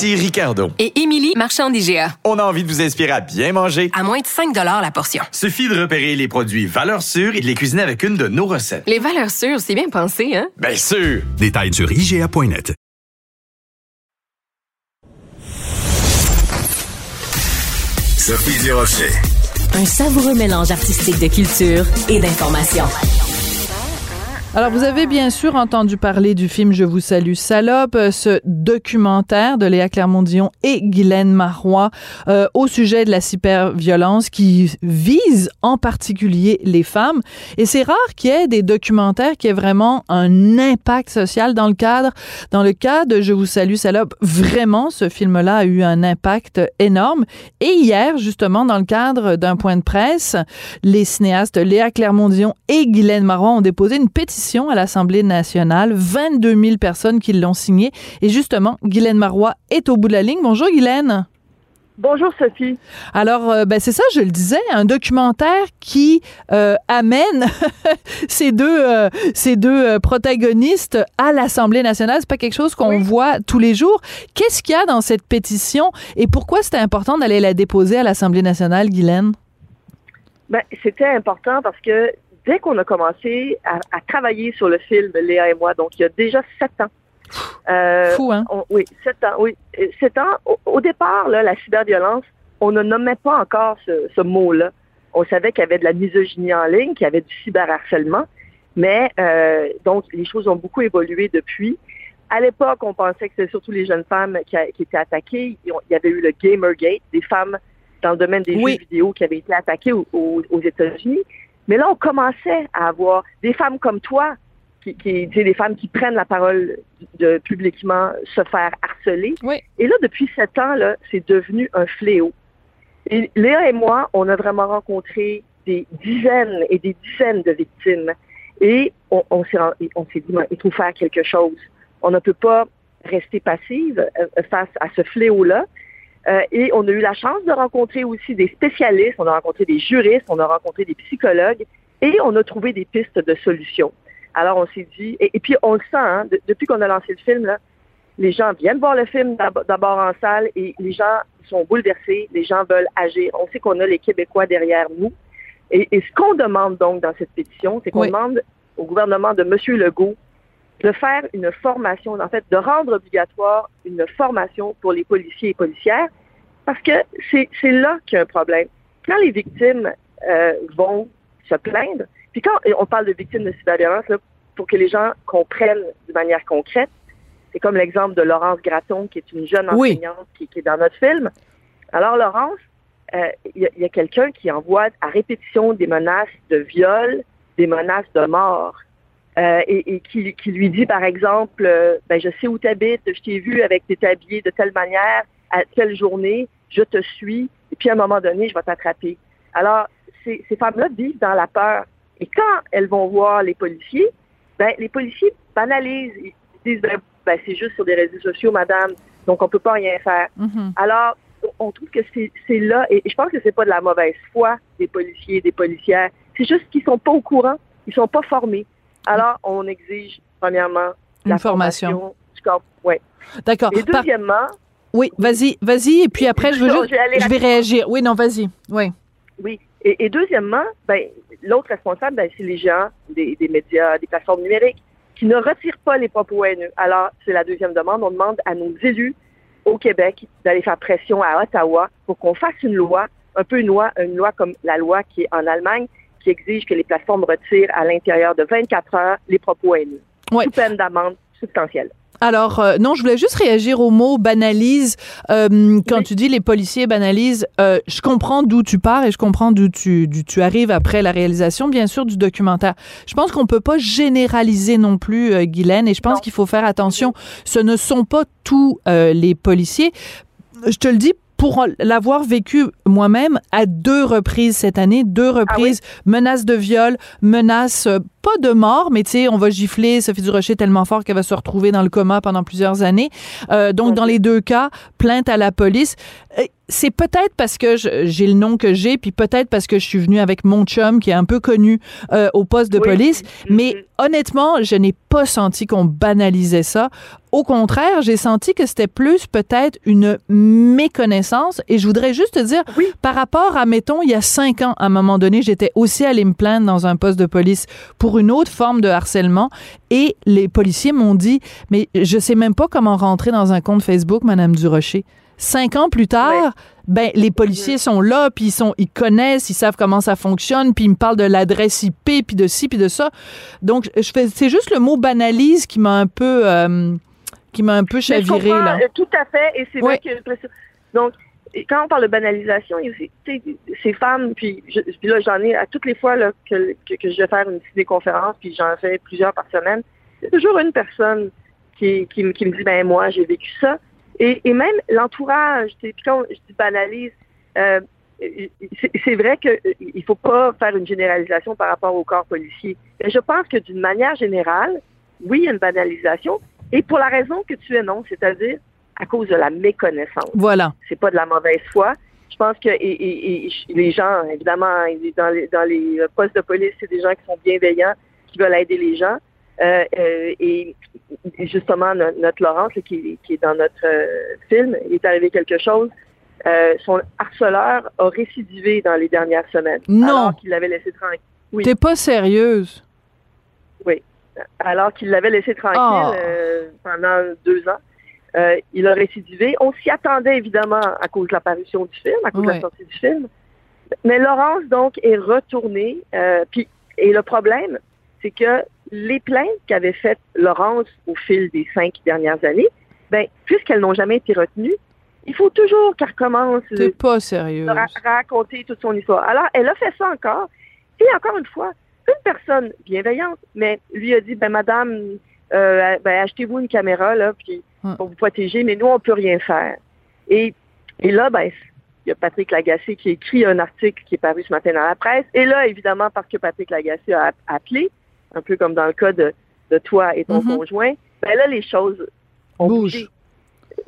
Ici Ricardo. Et Émilie, marchand d'IGA. On a envie de vous inspirer à bien manger. À moins de 5 la portion. Suffit de repérer les produits valeurs sûres et de les cuisiner avec une de nos recettes. Les valeurs sûres, c'est bien pensé, hein? Bien sûr! Détails sur IGA.net. Sophie Durocher. Un savoureux mélange artistique de culture et d'information. Alors, vous avez bien sûr entendu parler du film Je vous salue, salope, euh, ce documentaire de Léa Clermont-Dion et Guylaine Marois euh, au sujet de la cyberviolence qui vise en particulier les femmes. Et c'est rare qu'il y ait des documentaires qui aient vraiment un impact social dans le cadre. Dans le cas de Je vous salue, salope, vraiment, ce film-là a eu un impact énorme. Et hier, justement, dans le cadre d'un point de presse, les cinéastes Léa Clermont-Dion et Guylaine Marois ont déposé une pétition à l'Assemblée nationale, 22 000 personnes qui l'ont signé. Et justement, Guylaine Marois est au bout de la ligne. Bonjour Guylaine. Bonjour Sophie. Alors, euh, ben, c'est ça, je le disais, un documentaire qui euh, amène ces deux, euh, ces deux protagonistes à l'Assemblée nationale. C'est pas quelque chose qu'on voit tous les jours. Qu'est-ce qu'il y a dans cette pétition et pourquoi c'était important d'aller la déposer à l'Assemblée nationale, Guylaine? Ben, c'était important parce que dès qu'on a commencé à, travailler sur le film, Léa et moi, donc il y a déjà sept ans. Euh, Fou, hein? oui, sept ans, oui. Sept ans, au, départ, là, la cyberviolence, on ne nommait pas encore ce, mot-là. On savait qu'il y avait de la misogynie en ligne, qu'il y avait du cyberharcèlement, mais euh, donc les choses ont beaucoup évolué depuis. À l'époque, on pensait que c'était surtout les jeunes femmes qui, étaient attaquées. Il y avait eu le Gamergate, des femmes dans le domaine des jeux vidéo qui avaient été attaquées aux États-Unis. Mais là, on commençait à avoir des femmes comme toi, qui, qui des femmes qui prennent la parole de publiquement se faire harceler. Et là, depuis sept ans, là, c'est devenu un fléau. Et Léa et moi, on a vraiment rencontré des dizaines et des dizaines de victimes. Et on, on s'est dit, il faut faire quelque chose. On ne peut pas rester passive euh, face à ce fléau-là. Euh, et on a eu la chance de rencontrer aussi des spécialistes, on a rencontré des juristes, on a rencontré des psychologues et on a trouvé des pistes de solutions. Alors on s'est dit, et, puis on le sent, hein, depuis qu'on a lancé le film, là, les gens viennent voir le film d'abord en salle et les gens sont bouleversés, les gens veulent agir. On sait qu'on a les Québécois derrière nous. Et, ce qu'on demande donc dans cette pétition, c'est qu'on demande au gouvernement de M. Legault de faire une formation, en fait, de rendre obligatoire une formation pour les policiers et policières, parce que c'est là qu'il y a un problème. Quand les victimes euh, vont se plaindre, puis quand on parle de victimes de cyberviolence, là, pour que les gens comprennent de manière concrète, c'est comme l'exemple de Laurence Gratton, qui est une jeune enseignante qui, est dans notre film. Alors, Laurence, euh, il y a, quelqu'un qui envoie à répétition des menaces de viol, des menaces de mort. Euh, et, qui, lui dit, par exemple, euh, ben, je sais où tu habites, je t'ai vu avec tes habillé de telle manière, à telle journée, je te suis, et puis à un moment donné, je vais t'attraper. Alors, ces, ces femmes-là vivent dans la peur. Et quand elles vont voir les policiers, ben, les policiers banalisent. Ils disent, ben, ben, c'est juste sur des réseaux sociaux, madame, donc on peut pas rien faire. Mhm. Alors, on trouve que c'est là, et je pense que c'est pas de la mauvaise foi des policiers et des policières, c'est juste qu'ils sont pas au courant, ils sont pas formés. Alors, on exige, premièrement, la formation. Oui. D'accord. Et deuxièmement... Oui, vas-y, vas-y, et puis après, je veux juste, je vais réagir. Oui, non, vas-y. Oui. Oui. Et, deuxièmement, ben, l'autre responsable, ben, c'est les gens des, des médias, des plateformes numériques qui ne retire pas les propos haineux. Alors, c'est la deuxième demande. On demande à nos élus au Québec d'aller faire pression à Ottawa pour qu'on fasse une loi, un peu une loi, une loi comme la loi qui est en Allemagne, qui exige que les plateformes retirent à l'intérieur de 24 heures les propos haineux. Ouais. Sous peine d'amende substantielle. Alors, euh, non, je voulais juste réagir au mot banalise. Euh, quand tu dis les policiers banalisent, euh, je comprends d'où tu pars et je comprends d'où tu, tu arrives après la réalisation, bien sûr, du documentaire. Je pense qu'on peut pas généraliser non plus, Guylaine, et je pense qu'il faut faire attention. Ce ne sont pas tous les policiers. Je te le dis pour l'avoir vécu moi-même à deux reprises cette année, deux ah reprises, menaces de viol, menaces pas de mort, mais tu sais, on va gifler Sophie Durocher tellement fort qu'elle va se retrouver dans le coma pendant plusieurs années. Euh, donc, dans les deux cas, plainte à la police. Euh, c'est peut-être parce que j'ai le nom que j'ai, puis peut-être parce que je suis venue avec mon chum qui est un peu connu euh, au poste de police. Mais honnêtement, je n'ai pas senti qu'on banalisait ça. Au contraire, j'ai senti que c'était plus peut-être une méconnaissance. Et je voudrais juste te dire, par rapport à, mettons, il y a cinq ans, à un moment donné, j'étais aussi allée me plaindre dans un poste de police pour une autre forme de harcèlement. Et les policiers m'ont dit, mais je sais même pas comment rentrer dans un compte Facebook, Madame Durocher. Cinq ans plus tard, ben les policiers sont là, puis ils sont, ils connaissent, ils savent comment ça fonctionne, puis ils me parlent de l'adresse IP, puis de ci, puis de ça. Donc, je fais, c'est juste le mot banalise qui m'a un peu, euh, qui m'a un peu chaviré là. Euh, tout à fait, et c'est vrai que donc quand on parle de banalisation, ces femmes, puis, puis là, j'en ai à toutes les fois là, que, que, je vais faire une des conférences, puis j'en fais plusieurs par semaine, c'est toujours une personne qui, qui, me dit, ben moi, j'ai vécu ça. Et, et même l'entourage, puis quand je dis banalise, euh, c'est vrai qu'il ne faut pas faire une généralisation par rapport au corps policier. Mais je pense que d'une manière générale, oui, il y a une banalisation, et pour la raison que tu énonces, c'est-à-dire à cause de la méconnaissance. Voilà. C'est pas de la mauvaise foi. Je pense que et, les gens, évidemment, dans les, dans les postes de police, c'est des gens qui sont bienveillants, qui veulent aider les gens. Euh, euh, et justement, notre, Laurence, qui, est dans notre euh, film, il est arrivé quelque chose. son harceleur a récidivé dans les dernières semaines. Non. Alors qu'il l'avait laissé tranquille. Oui. T'es pas sérieuse. Oui. Alors qu'il l'avait laissé tranquille oh. pendant deux ans. Euh, il a récidivé. On s'y attendait évidemment à cause de l'apparition du film, à cause de la sortie du film. Mais Laurence, donc, est retournée. Euh, puis, et le problème, c'est que les plaintes qu'avait faites Laurence au fil des cinq dernières années, ben, puisqu'elles n'ont jamais été retenues, il faut toujours qu'elle recommence pas sérieux. raconter toute son histoire. Alors, elle a fait ça encore. Et encore une fois, une personne bienveillante, mais lui a dit, ben, madame, euh, ben, achetez-vous une caméra, là, puis pour vous protéger, mais nous, on peut rien faire. Et, et là, ben, il y a Patrick Lagacé qui a écrit un article qui est paru ce matin dans la presse. Et là, évidemment, parce que Patrick Lagacé a appelé, un peu comme dans le cas de, de toi et ton mm-hmm. conjoint, ben là, les choses ont bougé.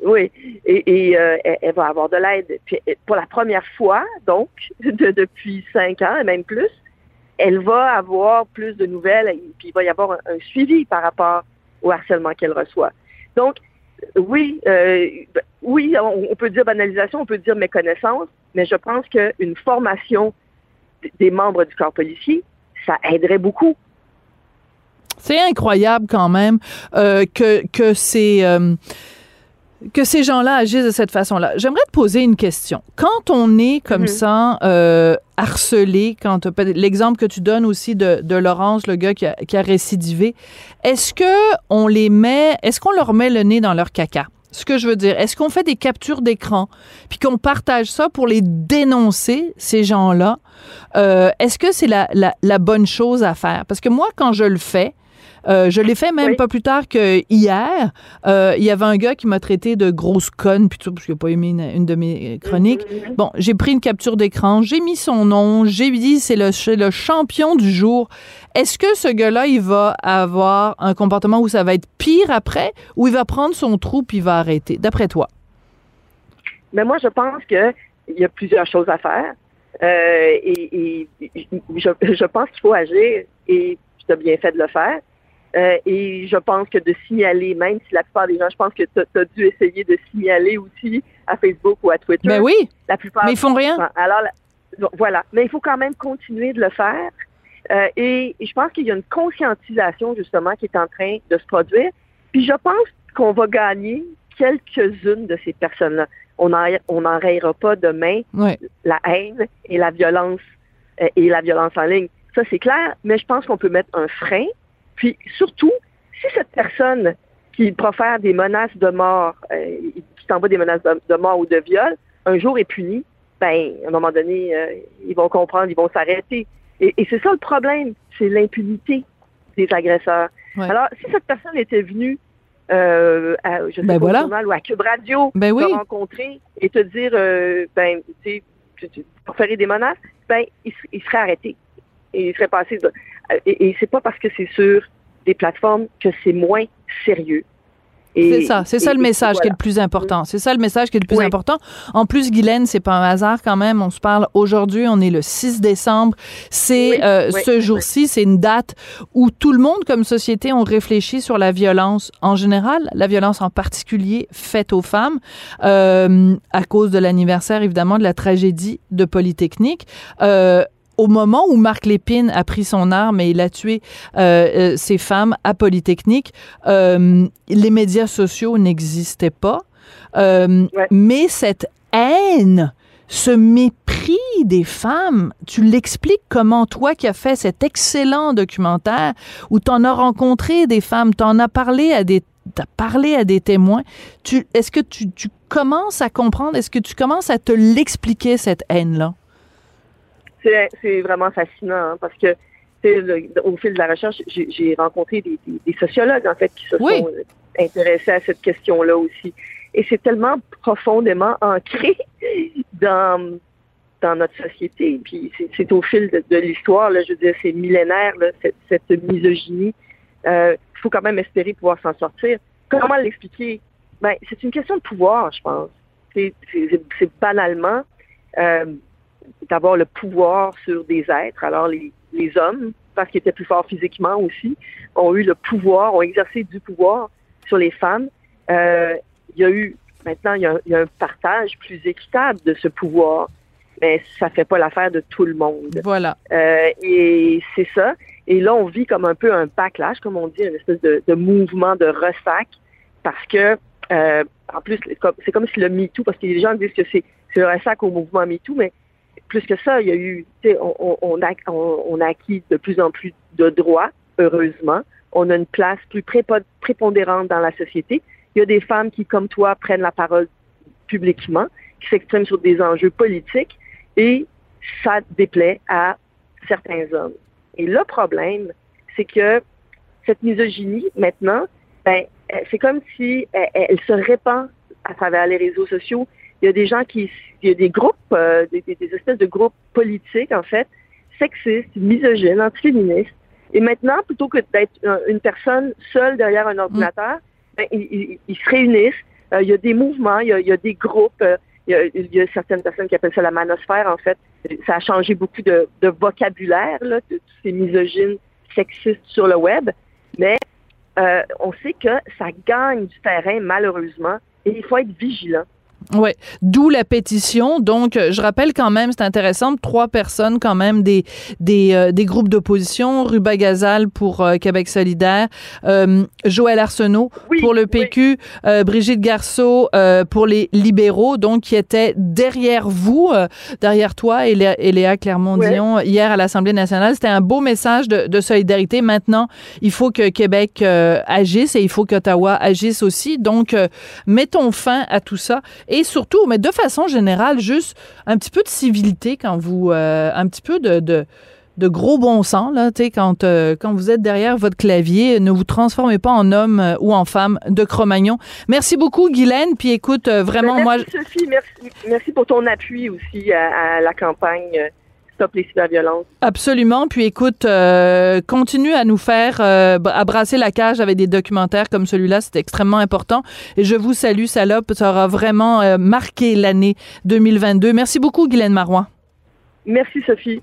Oui, et, et euh, elle, elle va avoir de l'aide. Puis, pour la première fois, donc, de- depuis cinq ans et même plus, elle va avoir plus de nouvelles et puis il va y avoir un, un suivi par rapport au harcèlement qu'elle reçoit. Donc, oui, euh, oui, on, on peut dire banalisation, on peut dire méconnaissance, mais je pense qu'une formation des membres du corps policier, ça aiderait beaucoup. C'est incroyable quand même euh, que que ces euh, que ces gens-là agissent de cette façon-là. J'aimerais te poser une question. Quand on est comme Mhm. ça euh, harcelé, quand l'exemple que tu donnes aussi de, de Laurence, le gars qui a, qui a récidivé, est-ce que on les met, est-ce qu'on leur met le nez dans leur caca? Ce que je veux dire, est-ce qu'on fait des captures d'écran puis qu'on partage ça pour les dénoncer, ces gens-là? Euh, est-ce que c'est la, la, la bonne chose à faire? Parce que moi, quand je le fais, euh, je l'ai fait même pas plus tard que hier. Euh, Il y avait un gars qui m'a traité de grosse conne, puis tout, parce qu'il n'a pas aimé une, une de mes chroniques. Bon, j'ai pris une capture d'écran, j'ai mis son nom, j'ai dit c'est le, champion du jour. Est-ce que ce gars-là, il va avoir un comportement où ça va être pire après, ou il va prendre son trou puis il va arrêter, d'après toi? Mais moi, je pense qu'il y a plusieurs choses à faire. Euh, et, et je, je pense qu'il faut agir et tu as bien fait de le faire. Euh, et je pense que de signaler, même si la plupart des gens, je pense que tu as dû essayer de signaler aussi à Facebook ou à Twitter. Ben oui. La plupart. Mais ils font rien. Alors, la- voilà. Mais il faut quand même continuer de le faire. Euh, et, et je pense qu'il y a une conscientisation, justement, qui est en train de se produire. Puis je pense qu'on va gagner quelques-unes de ces personnes-là. On n'en- on n'enrayera pas demain Ouais. la haine et la violence euh, et la violence en ligne. Ça, c'est clair, mais je pense qu'on peut mettre un frein. Puis surtout, si cette personne qui profère des menaces de mort, euh, qui t'envoie des menaces de, de mort ou de viol, un jour est punie, ben, à un moment donné, euh, ils vont comprendre, ils vont s'arrêter. Et, et c'est ça le problème, c'est l'impunité des agresseurs. Ouais. Alors, si cette personne était venue euh, à, je sais Ben pas, voilà. au journal ou à Cube Radio, Ben oui. te rencontrer et te dire, ben, tu sais, pour faire des menaces, ben, il serait arrêté. Et il serait passé. de- euh, et et c'est pas parce que c'est sur des plateformes que c'est moins sérieux. C'est ça, c'est ça le message qui est le plus important. C'est ça le message qui est le plus Oui. important. En plus, Guylaine, c'est pas un hasard quand même. On se parle aujourd'hui, on est le 6 décembre. C'est Oui, euh, oui, ce jour-ci, c'est une date où tout le monde, comme société, on réfléchit sur la violence en général, la violence en particulier faite aux femmes, euh, à cause de l'anniversaire évidemment de la tragédie de Polytechnique. Euh, au moment où Marc Lépine a pris son arme et il a tué euh, euh, ces femmes à Polytechnique, euh, les médias sociaux n'existaient pas. Euh, Mais cette haine, ce mépris des femmes, tu l'expliques comment toi qui as fait cet excellent documentaire où tu en as rencontré des femmes, tu en as parlé à des t'as parlé à des témoins, tu, est-ce que tu, tu commences à comprendre, est-ce que tu commences à te l'expliquer, cette haine-là? C'est vraiment fascinant hein, parce que le- au fil de la recherche, j'ai rencontré des, des- des sociologues en fait qui se Oui. sont euh, intéressés à cette question-là aussi. Et c'est tellement profondément ancré dans dans notre société. Puis c'est- au fil de, de l'histoire, je veux dire, c'est millénaire là, cette, cette misogynie. Euh, Il faut quand même espérer pouvoir s'en sortir. Comment l'expliquer? Ben, c'est une question de pouvoir, je pense. C'est banalement euh, d'avoir le pouvoir sur des êtres. Alors, les, les hommes, parce qu'ils étaient plus forts physiquement aussi, ont eu le pouvoir, ont exercé du pouvoir sur les femmes. Euh, il y a eu, maintenant, il y a, il y a un partage plus équitable de ce pouvoir, mais ça fait pas l'affaire de tout le monde. Voilà. Euh, et c'est ça. Et là, on vit comme un peu un backlash, comme on dit, une espèce de, de mouvement de ressac, parce que, euh, en plus, c'est comme, si le MeToo, parce que les gens disent que c'est, c'est le ressac au mouvement MeToo, mais plus que ça, il y a eu, on, on, on a, acquis de plus en plus de droits, heureusement. On a une place plus prépo- prépondérante dans la société. Il y a des femmes qui, comme toi, prennent la parole publiquement, qui s'expriment sur des enjeux politiques, et ça déplaît à certains hommes. Et le problème, c'est que cette misogynie, maintenant, ben, c'est comme si elle se répand à travers les réseaux sociaux. Il y a des gens qui, il y a des groupes, euh, des, espèces de groupes politiques, en fait, sexistes, misogynes, antiféministes. Et maintenant, plutôt que d'être un- une personne seule derrière un ordinateur, ben, ils, ils- ils se réunissent. Euh, il y a des mouvements, il y a, il y a des groupes. euh, il y, a, il y a certaines personnes qui appellent ça la manosphère, en fait. Ça a changé beaucoup de, de vocabulaire, là, de tous ces misogynes sexistes sur le web. Mais euh, on sait que ça gagne du terrain, malheureusement, et il faut être vigilant. Ouais, d'où la pétition. Donc, euh, je rappelle quand même, c'est intéressant, trois personnes quand même des des, euh, des groupes d'opposition, Ruba Gazal pour euh, Québec solidaire, euh, Joël Arsenault pour le PQ, Brigitte Garceau pour les libéraux, donc qui étaient derrière vous, derrière toi et Léa, et Léa Clermont-Dion hier à l'Assemblée nationale. C'était un beau message de, de solidarité. Maintenant, il faut que Québec agisse et il faut qu'Ottawa agisse aussi. Donc, mettons fin à tout ça et surtout, mais de façon générale, juste un petit peu de civilité quand vous, euh, un petit peu de, de de gros bon sens là, quand euh, quand vous êtes derrière votre clavier, ne vous transformez pas en homme euh, ou en femme de Cro-Magnon. Merci beaucoup Guylaine, puis écoute euh, vraiment Ben, moi merci, Sophie, merci, merci pour ton appui aussi à, à la campagne euh, Stop les cyberviolences. Absolument. Puis écoute, euh, continue à nous faire, euh, à brasser la cage avec des documentaires comme celui-là. C'est extrêmement important. Et je vous salue, salope. Ça aura vraiment euh, marqué l'année 2022. Merci beaucoup, Guylaine Marois. Merci, Sophie.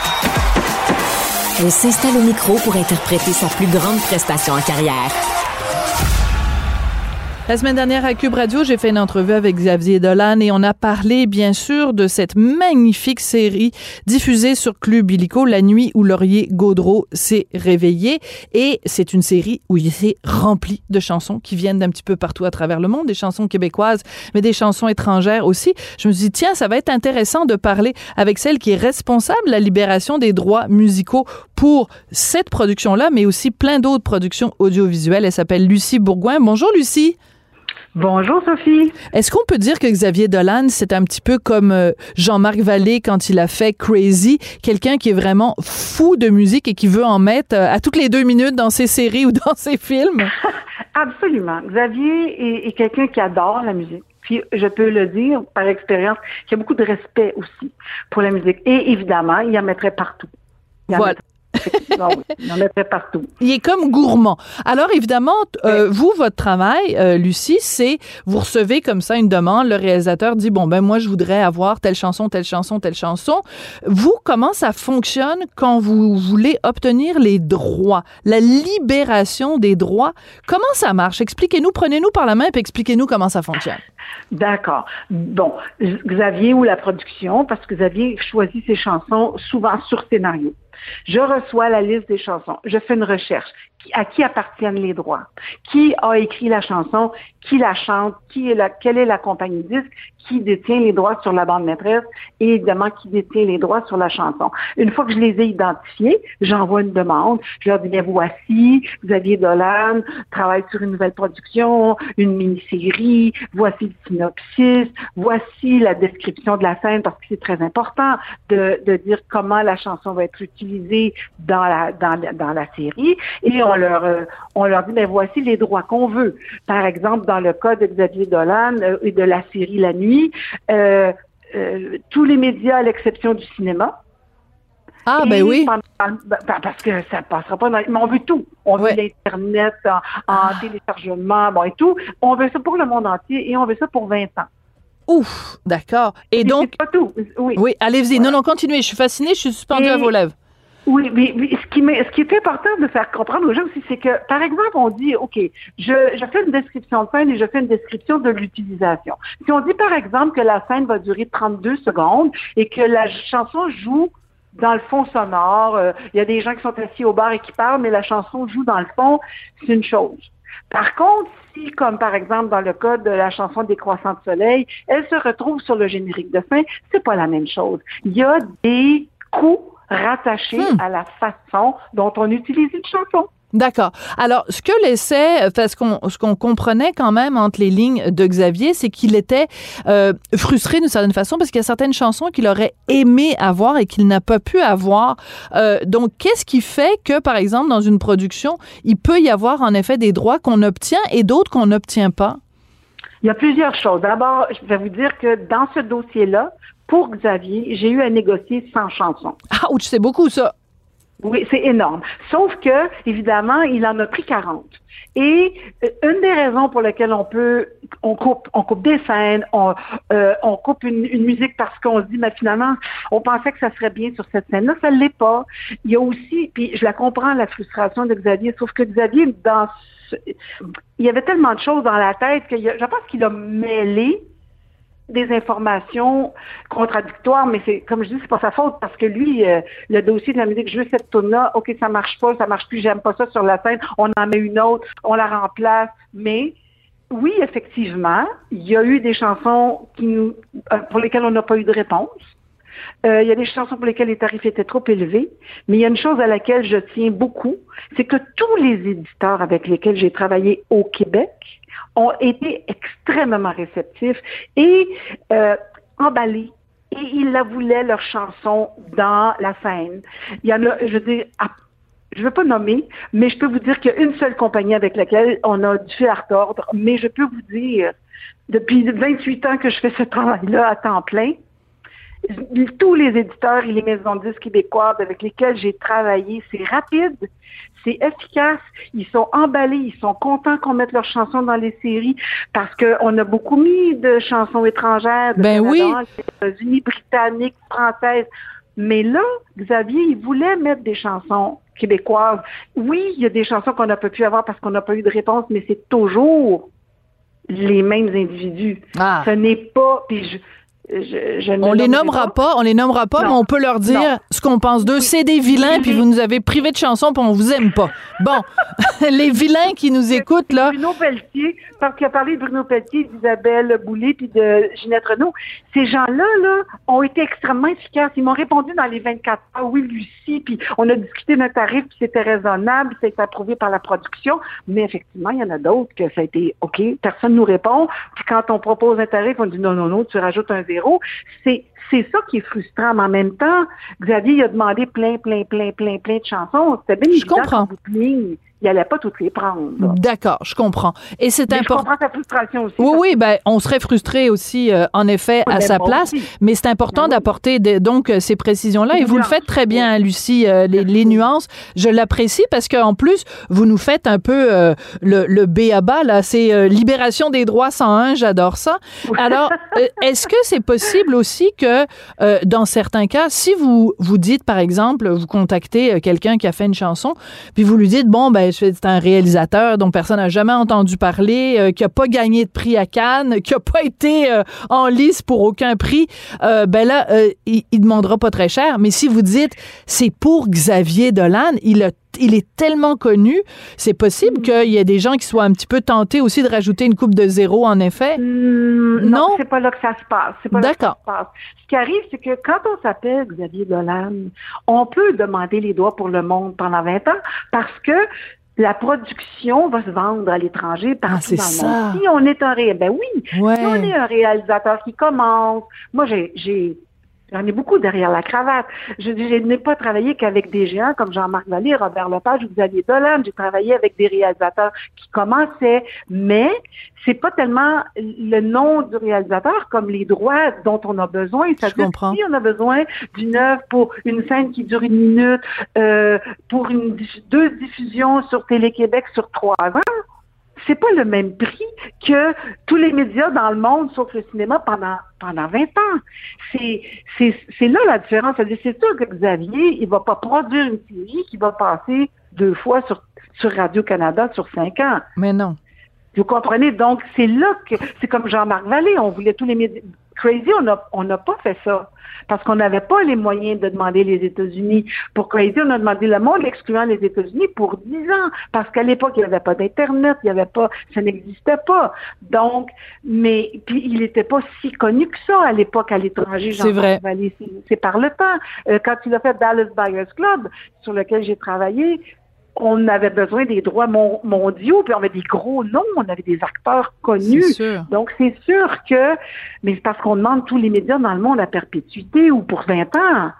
elle s'installe au micro pour interpréter sa plus grande prestation en carrière. La semaine dernière à Cube Radio, j'ai fait une entrevue avec Xavier Dolan et on a parlé bien sûr de cette magnifique série diffusée sur Club Illico, La nuit où Laurier Gaudreau s'est réveillé. Et c'est une série où il s'est rempli de chansons qui viennent d'un petit peu partout à travers le monde, des chansons québécoises, mais des chansons étrangères aussi. Je me suis dit, tiens, ça va être intéressant de parler avec celle qui est responsable de la libération des droits musicaux pour cette production-là, mais aussi plein d'autres productions audiovisuelles. Elle s'appelle Lucie Bourgoin. Bonjour Lucie. Bonjour Sophie. Est-ce qu'on peut dire que Xavier Dolan, c'est un petit peu comme euh, Jean-Marc Vallée quand il a fait Crazy, quelqu'un qui est vraiment fou de musique et qui veut en mettre euh, à toutes les deux minutes dans ses séries ou dans ses films? Absolument. Xavier est, est quelqu'un qui adore la musique. Puis je peux le dire par expérience, qu'il y a beaucoup de respect aussi pour la musique. Et évidemment, il en mettrait partout. Il Voilà. Mettrait- Non, oui, il en mettrait partout. Il est comme gourmand. Alors évidemment, euh, vous, votre travail, euh, Lucie, c'est vous recevez comme ça une demande, le réalisateur dit bon ben moi je voudrais avoir telle chanson, telle chanson, telle chanson. Vous, comment ça fonctionne quand vous voulez obtenir les droits, la libération des droits? Comment ça marche? Expliquez-nous, prenez-nous par la main et expliquez-nous comment ça fonctionne. D'accord. Bon, Xavier ou la production, parce que Xavier choisit ses chansons souvent sur scénario. Je reçois la liste des chansons. Je fais une recherche. À qui appartiennent les droits? Qui a écrit la chanson? Qui la chante? Qui est la, quelle est la compagnie disque? Qui détient les droits sur la bande maîtresse? Et évidemment, qui détient les droits sur la chanson? Une fois que je les ai identifiés, j'envoie une demande. Je leur dis, bien, voici, Xavier Dolan travaille sur une nouvelle production, une mini-série, voici le synopsis, voici la description de la scène, parce que c'est très important de, de dire comment la chanson va être utilisée dans la, dans, dans la série. Leur, euh, on leur dit, ben voici les droits qu'on veut. Par exemple, dans le cas de Xavier Dolan euh, et de la série La Nuit, euh, tous les médias, à l'exception du cinéma, Ah, et ben oui. pendant- ben, parce que ça passera pas dans, mais on veut tout. On veut l'Internet en, en téléchargement, bon, et tout. On veut ça pour le monde entier et on veut ça pour 20 ans. Ouf, d'accord. Et donc, pas tout. Oui. oui, allez-y. Non, non, continuez. Je suis fascinée. Je suis suspendue Et- à vos lèvres. Oui, mais, mais ce, qui, est important de faire comprendre aux gens aussi, c'est que, par exemple, on dit, OK, je, fais une description de scène et je fais une description de l'utilisation. Si on dit, par exemple, que la scène va durer 32 secondes et que la chanson joue dans le fond sonore, euh, il y a des gens qui sont assis au bar et qui parlent, mais la chanson joue dans le fond, c'est une chose. Par contre, si, comme par exemple dans le cas de la chanson des croissants de soleil, elle se retrouve sur le générique de fin, c'est pas la même chose. Il y a des coûts rattachés à la façon dont on utilise une chanson. D'accord. Alors, ce que laissait, parce qu'on, ce qu'on comprenait quand même entre les lignes de Xavier, c'est qu'il était euh, frustré d'une certaine façon parce qu'il y a certaines chansons qu'il aurait aimé avoir et qu'il n'a pas pu avoir. Euh, donc, qu'est-ce qui fait que, par exemple, dans une production, il peut y avoir en effet des droits qu'on obtient et d'autres qu'on n'obtient pas? Il y a plusieurs choses. D'abord, je vais vous dire que dans ce dossier-là, pour Xavier, j'ai eu à négocier 100 chansons. Ah, ouch, c'est beaucoup ça. Oui, c'est énorme. Sauf que, évidemment, il en a pris 40. Et euh, une des raisons pour lesquelles on peut, on coupe, on coupe des scènes, on, euh, on coupe une, une musique parce qu'on se dit, mais finalement, on pensait que ça serait bien sur cette scène-là, ça ne l'est pas. Il y a aussi, puis je la comprends, la frustration de Xavier, sauf que Xavier, dans ce- il y avait tellement de choses dans la tête que je pense qu'il a mêlé des informations contradictoires, mais c'est comme je dis, c'est pas sa faute parce que lui, euh, le dossier de la musique, je veux cette tune là ok, ça marche pas, ça marche plus, j'aime pas ça sur la scène, on en met une autre, on la remplace, mais oui, effectivement, il y a eu des chansons euh, pour lesquelles on n'a pas eu de réponse. Euh, il y a des chansons pour lesquelles les tarifs étaient trop élevés, mais il y a une chose à laquelle je tiens beaucoup, c'est que tous les éditeurs avec lesquels j'ai travaillé au Québec ont été extrêmement réceptifs et euh, emballés. Et ils la voulaient, leur chanson, dans la scène. Il y en a, je veux dire, à- je ne veux pas nommer, mais je peux vous dire qu'il y a une seule compagnie avec laquelle on a dû faire tordre, mais je peux vous dire, depuis 28 ans que je fais ce travail-là à temps plein, tous les éditeurs et les maisons de disques québécoises avec lesquels j'ai travaillé, c'est rapide, c'est efficace, ils sont emballés, ils sont contents qu'on mette leurs chansons dans les séries parce qu'on a beaucoup mis de chansons étrangères, de Ben oui. des États-Unis, britanniques, françaises. Mais là, Xavier, il voulait mettre des chansons québécoises. Oui, il y a des chansons qu'on n'a pas pu avoir parce qu'on n'a pas eu de réponse, mais c'est toujours les mêmes individus. Ah. Ce n'est pas, puis je, je, je ne On les nommera pas, on les nommera pas, Non. mais on peut leur dire Non. ce qu'on pense d'eux. C'est des vilains, puis vous nous avez privé de chansons, puis on vous aime pas. Bon, les vilains qui nous écoutent, là. Bruno Pelletier, parce qu'il a parlé de Bruno Pelletier, d'Isabelle Boulay, puis de Ginette Renault. Ces gens-là, là, ont été extrêmement efficaces. Ils m'ont répondu dans les 24 heures, oui, Lucie, puis on a discuté d'un tarif, puis c'était raisonnable, ça a été approuvé par la production. Mais effectivement, il y en a d'autres que ça a été OK, personne nous répond. Puis quand on propose un tarif, on dit non, non, non, tu rajoutes un zéro. C'est c'est ça qui est frustrant, mais en même temps, Xavier il a demandé plein, plein, plein, plein, plein de chansons. C'était bien évident comprends. Il n'allait pas toutes les prendre. D'accord, je comprends. Et c'est Mais je important. comprends sa frustration aussi. Oui, oui, ben, on serait frustré aussi, euh, en effet, à ben, sa place. aussi. Mais c'est important d'apporter des- donc euh, ces précisions-là. Et vous le faites très bien, hein, Lucie, euh, les, les nuances. Je l'apprécie parce qu'en plus, vous nous faites un peu euh, le, le B à bas, là. C'est Libération des droits 101, j'adore ça. Alors, est-ce que c'est possible aussi que, dans certains cas, si vous vous dites, par exemple, vous contactez quelqu'un qui a fait une chanson, puis vous lui dites, bon, ben, c'est un réalisateur dont personne n'a jamais entendu parler, euh, qui a pas gagné de prix à Cannes, qui a pas été euh, en lice pour aucun prix, euh, ben là, il, il demandera pas très cher. Mais si vous dites, c'est pour Xavier Dolan, il a il est tellement connu, c'est possible qu'il y ait des gens qui soient un petit peu tentés aussi de rajouter une coupe de zéro, en effet. Non, c'est pas là que ça se passe. C'est pas là que ça D'accord. se passe. Ce qui arrive, c'est que quand on s'appelle Xavier Dolan, on peut demander les droits pour le monde pendant 20 ans parce que la production va se vendre à l'étranger partout Ah, c'est dans le ça. monde. Si on est un ré... ben oui, Ouais. si on est un réalisateur qui commence, moi j'ai J'en ai beaucoup derrière la cravate. Je, je n'ai pas travaillé qu'avec des géants comme Jean-Marc Vallée, Robert Lepage ou Xavier Dolan. J'ai travaillé avec des réalisateurs qui commençaient, mais c'est pas tellement le nom du réalisateur comme les droits dont on a besoin. C'est-à-dire comprends. si on a besoin d'une œuvre pour une scène qui dure une minute, euh, pour une deux diffusions sur Télé-Québec sur trois ans, c'est pas le même prix que tous les médias dans le monde, sauf le cinéma, pendant, pendant 20 ans. C'est, c'est, c'est là la différence. C'est-à-dire, C'est sûr que Xavier, il va pas produire une série qui va passer deux fois sur, sur Radio-Canada sur cinq ans. Mais non. Vous comprenez? Donc, c'est là que, c'est comme Jean-Marc Vallée, on voulait tous les médias. Crazy, on n'a on n'a pas fait ça. Parce qu'on n'avait pas les moyens de demander les États-Unis. Pour Crazy, on a demandé le monde, excluant les États-Unis, pour 10 ans. Parce qu'à l'époque, il n'y avait pas d'Internet, il n'y avait pas, ça n'existait pas. Donc, mais, puis il n'était pas si connu que ça à l'époque à l'étranger. C'est vrai. C'est par le temps. Euh, quand il a fait Dallas Buyers Club, sur lequel j'ai travaillé, on avait besoin des droits mondiaux, puis on avait des gros noms, on avait des acteurs connus. Donc, c'est sûr que, mais c'est parce qu'on demande tous les médias dans le monde à perpétuité ou pour 20 ans.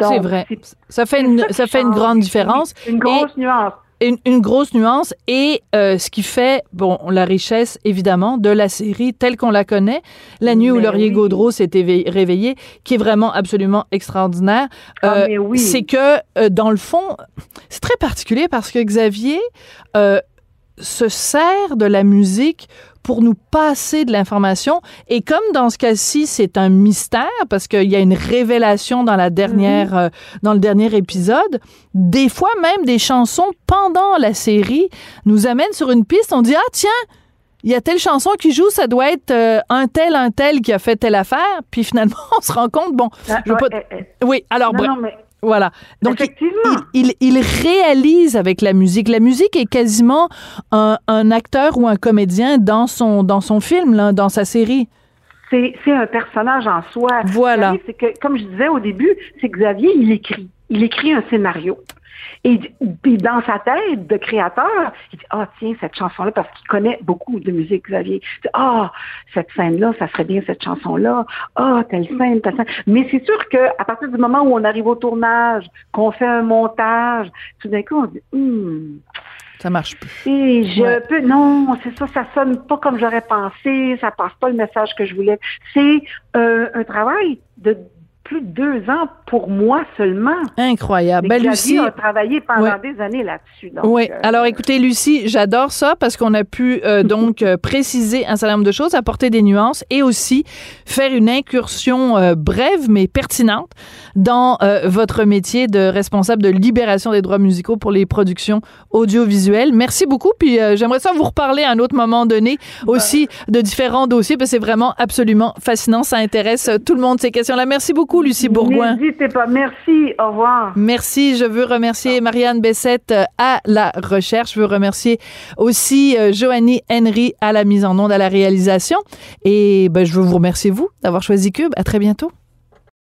C'est vrai. Ça fait une, ça, fait une grande différence. Une grosse nuance une, grosse nuance et euh, ce qui fait bon la richesse évidemment de la série telle qu'on la connaît. La nuit où Laurier Gaudreau s'est réveillé qui est vraiment absolument extraordinaire ah, euh, c'est que euh, dans le fond c'est très particulier parce que Xavier se sert de la musique pour nous passer de l'information. Et comme dans ce cas-ci, c'est un mystère parce qu'il y a une révélation dans la dernière, mhm. euh, dans le dernier épisode, des fois même des chansons pendant la série nous amènent sur une piste. On dit ah tiens. Il y a telle chanson qui joue, ça doit être euh, un tel, un tel qui a fait telle affaire. Puis finalement, on se rend compte, bon, ah, je veux pas... Eh, eh. Oui, alors, non, voilà. Donc, il, il, réalise avec la musique. La musique est quasiment un, acteur ou un comédien dans son, dans son film, là, dans sa série. C'est un personnage en soi. Voilà. C'est que, comme je disais au début, c'est Xavier, il écrit. Il écrit un scénario. Et puis dans sa tête de créateur, il dit ah tiens cette chanson là parce qu'il connaît beaucoup de musique Xavier. Ah cette scène là, ça serait bien cette chanson là. Ah telle scène, telle scène. Mais c'est sûr que à partir du moment où on arrive au tournage, qu'on fait un montage, tout d'un coup on dit hum, ça marche plus. Et je peux, non, c'est ça, ça sonne pas comme j'aurais pensé, ça passe pas le message que je voulais. C'est euh, un travail de plus de deux ans pour moi seulement. Incroyable. Ben, Lucie a travaillé pendant des années là-dessus. Oui. Euh, Alors, écoutez, Lucie, j'adore ça parce qu'on a pu euh, donc euh, préciser un certain nombre de choses, apporter des nuances et aussi faire une incursion brève mais pertinente dans votre métier de responsable de libération des droits musicaux pour les productions audiovisuelles. Merci beaucoup. Puis j'aimerais ça vous reparler à un autre moment donné aussi de différents dossiers parce que c'est vraiment absolument fascinant. Ça intéresse tout le monde ces questions-là. Merci beaucoup. Lucie Bourgoin. N'hésitez pas. Merci. Au revoir. Merci. Je veux remercier Marianne Bessette euh, à la recherche. Je veux remercier aussi euh, Joanie Henry à la mise en onde, à la réalisation. Et ben, je veux vous remercier, vous, d'avoir choisi Cube. À très bientôt.